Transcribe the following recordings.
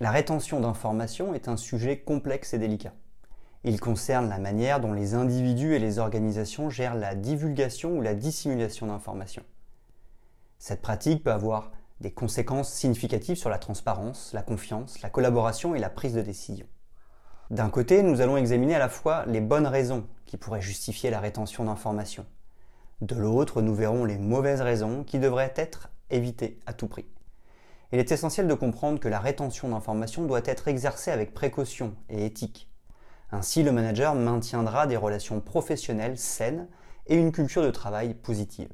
La rétention d'informations est un sujet complexe et délicat. Il concerne la manière dont les individus et les organisations gèrent la divulgation ou la dissimulation d'informations. Cette pratique peut avoir des conséquences significatives sur la transparence, la confiance, la collaboration et la prise de décision. D'un côté, nous allons examiner à la fois les bonnes raisons qui pourraient justifier la rétention d'informations. De l'autre, nous verrons les mauvaises raisons qui devraient être évitées à tout prix il est essentiel de comprendre que la rétention d'informations doit être exercée avec précaution et éthique. Ainsi, le manager maintiendra des relations professionnelles saines et une culture de travail positive.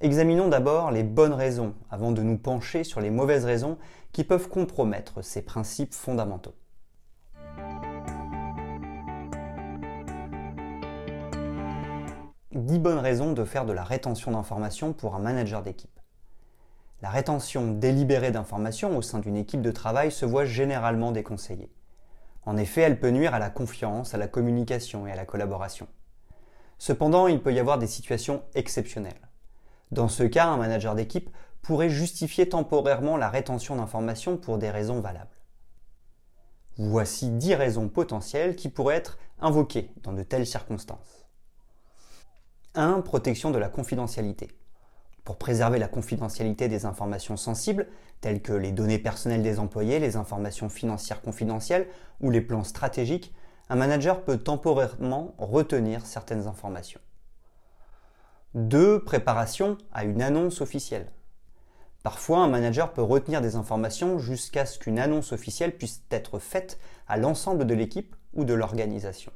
Examinons d'abord les bonnes raisons avant de nous pencher sur les mauvaises raisons qui peuvent compromettre ces principes fondamentaux. Dix bonnes raisons de faire de la rétention d'informations pour un manager d'équipe. La rétention délibérée d'informations au sein d'une équipe de travail se voit généralement déconseillée. En effet, elle peut nuire à la confiance, à la communication et à la collaboration. Cependant, il peut y avoir des situations exceptionnelles. Dans ce cas, un manager d'équipe pourrait justifier temporairement la rétention d'informations pour des raisons valables. Voici 10 raisons potentielles qui pourraient être invoquées dans de telles circonstances. 1. Protection de la confidentialité pour préserver la confidentialité des informations sensibles, telles que les données personnelles des employés, les informations financières confidentielles ou les plans stratégiques, un manager peut temporairement retenir certaines informations. 2. Préparation à une annonce officielle. Parfois, un manager peut retenir des informations jusqu'à ce qu'une annonce officielle puisse être faite à l'ensemble de l'équipe ou de l'organisation.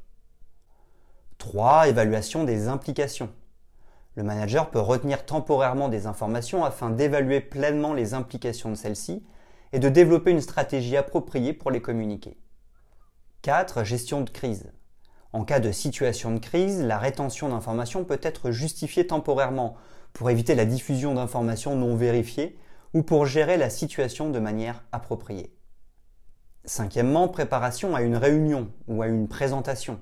3. Évaluation des implications. Le manager peut retenir temporairement des informations afin d'évaluer pleinement les implications de celles-ci et de développer une stratégie appropriée pour les communiquer. 4. Gestion de crise. En cas de situation de crise, la rétention d'informations peut être justifiée temporairement pour éviter la diffusion d'informations non vérifiées ou pour gérer la situation de manière appropriée. Cinquièmement, préparation à une réunion ou à une présentation.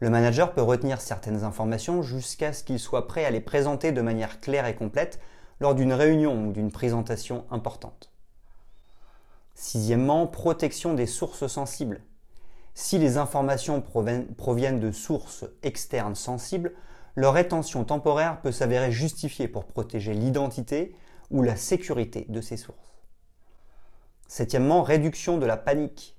Le manager peut retenir certaines informations jusqu'à ce qu'il soit prêt à les présenter de manière claire et complète lors d'une réunion ou d'une présentation importante. Sixièmement, protection des sources sensibles. Si les informations proviennent de sources externes sensibles, leur rétention temporaire peut s'avérer justifiée pour protéger l'identité ou la sécurité de ces sources. Septièmement, réduction de la panique.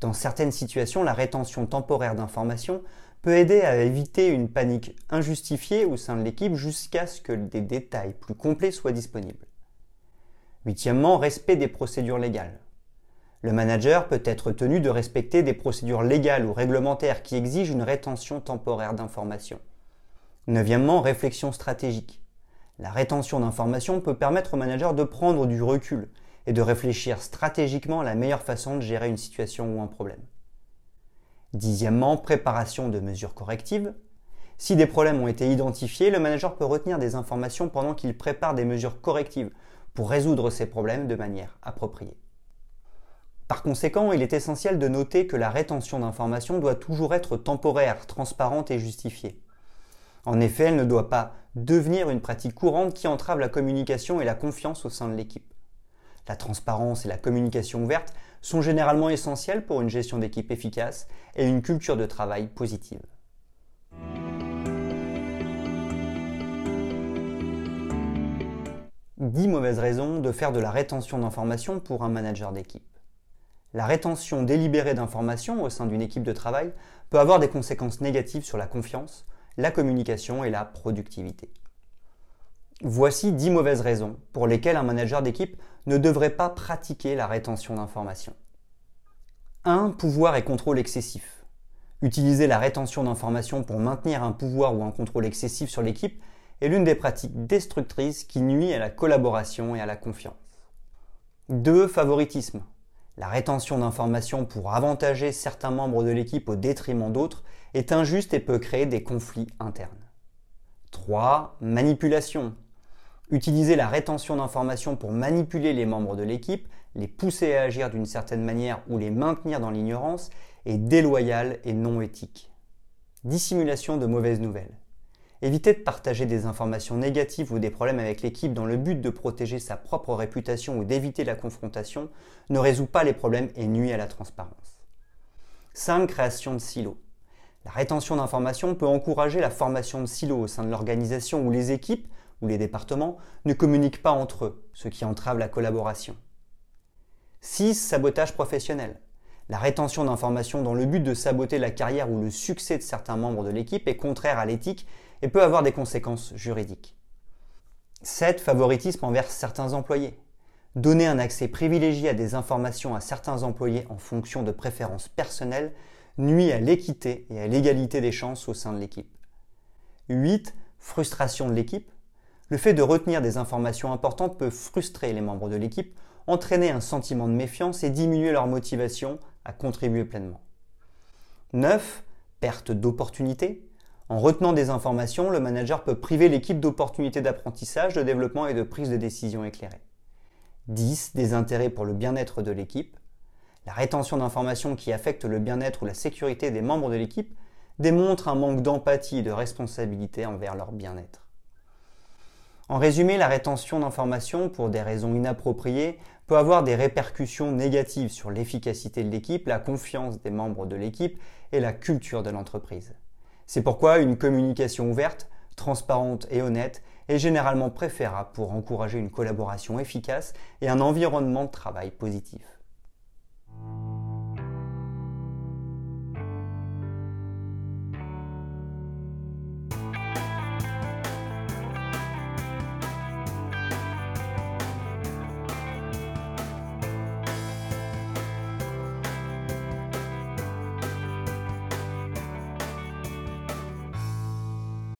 Dans certaines situations, la rétention temporaire d'informations peut aider à éviter une panique injustifiée au sein de l'équipe jusqu'à ce que des détails plus complets soient disponibles. Huitièmement, respect des procédures légales. Le manager peut être tenu de respecter des procédures légales ou réglementaires qui exigent une rétention temporaire d'informations. Neuvièmement, réflexion stratégique. La rétention d'informations peut permettre au manager de prendre du recul et de réfléchir stratégiquement à la meilleure façon de gérer une situation ou un problème. Dixièmement, préparation de mesures correctives. Si des problèmes ont été identifiés, le manager peut retenir des informations pendant qu'il prépare des mesures correctives pour résoudre ces problèmes de manière appropriée. Par conséquent, il est essentiel de noter que la rétention d'informations doit toujours être temporaire, transparente et justifiée. En effet, elle ne doit pas devenir une pratique courante qui entrave la communication et la confiance au sein de l'équipe. La transparence et la communication ouverte sont généralement essentiels pour une gestion d'équipe efficace et une culture de travail positive. Dix mauvaises raisons de faire de la rétention d'informations pour un manager d'équipe. La rétention délibérée d'informations au sein d'une équipe de travail peut avoir des conséquences négatives sur la confiance, la communication et la productivité. Voici 10 mauvaises raisons pour lesquelles un manager d'équipe ne devrait pas pratiquer la rétention d'informations. 1. Pouvoir et contrôle excessif. Utiliser la rétention d'informations pour maintenir un pouvoir ou un contrôle excessif sur l'équipe est l'une des pratiques destructrices qui nuit à la collaboration et à la confiance. 2. Favoritisme. La rétention d'informations pour avantager certains membres de l'équipe au détriment d'autres est injuste et peut créer des conflits internes. 3. Manipulation. Utiliser la rétention d'informations pour manipuler les membres de l'équipe, les pousser à agir d'une certaine manière ou les maintenir dans l'ignorance est déloyal et non éthique. Dissimulation de mauvaises nouvelles. Éviter de partager des informations négatives ou des problèmes avec l'équipe dans le but de protéger sa propre réputation ou d'éviter la confrontation ne résout pas les problèmes et nuit à la transparence. 5. Création de silos. La rétention d'informations peut encourager la formation de silos au sein de l'organisation où les équipes ou les départements ne communiquent pas entre eux, ce qui entrave la collaboration. 6. Sabotage professionnel. La rétention d'informations dans le but de saboter la carrière ou le succès de certains membres de l'équipe est contraire à l'éthique et peut avoir des conséquences juridiques. 7. Favoritisme envers certains employés. Donner un accès privilégié à des informations à certains employés en fonction de préférences personnelles nuit à l'équité et à l'égalité des chances au sein de l'équipe. 8. Frustration de l'équipe. Le fait de retenir des informations importantes peut frustrer les membres de l'équipe, entraîner un sentiment de méfiance et diminuer leur motivation à contribuer pleinement. 9. Perte d'opportunités. En retenant des informations, le manager peut priver l'équipe d'opportunités d'apprentissage, de développement et de prise de décision éclairée. 10. Des intérêts pour le bien-être de l'équipe. La rétention d'informations qui affectent le bien-être ou la sécurité des membres de l'équipe démontre un manque d'empathie et de responsabilité envers leur bien-être. En résumé, la rétention d'informations pour des raisons inappropriées peut avoir des répercussions négatives sur l'efficacité de l'équipe, la confiance des membres de l'équipe et la culture de l'entreprise. C'est pourquoi une communication ouverte, transparente et honnête est généralement préférable pour encourager une collaboration efficace et un environnement de travail positif.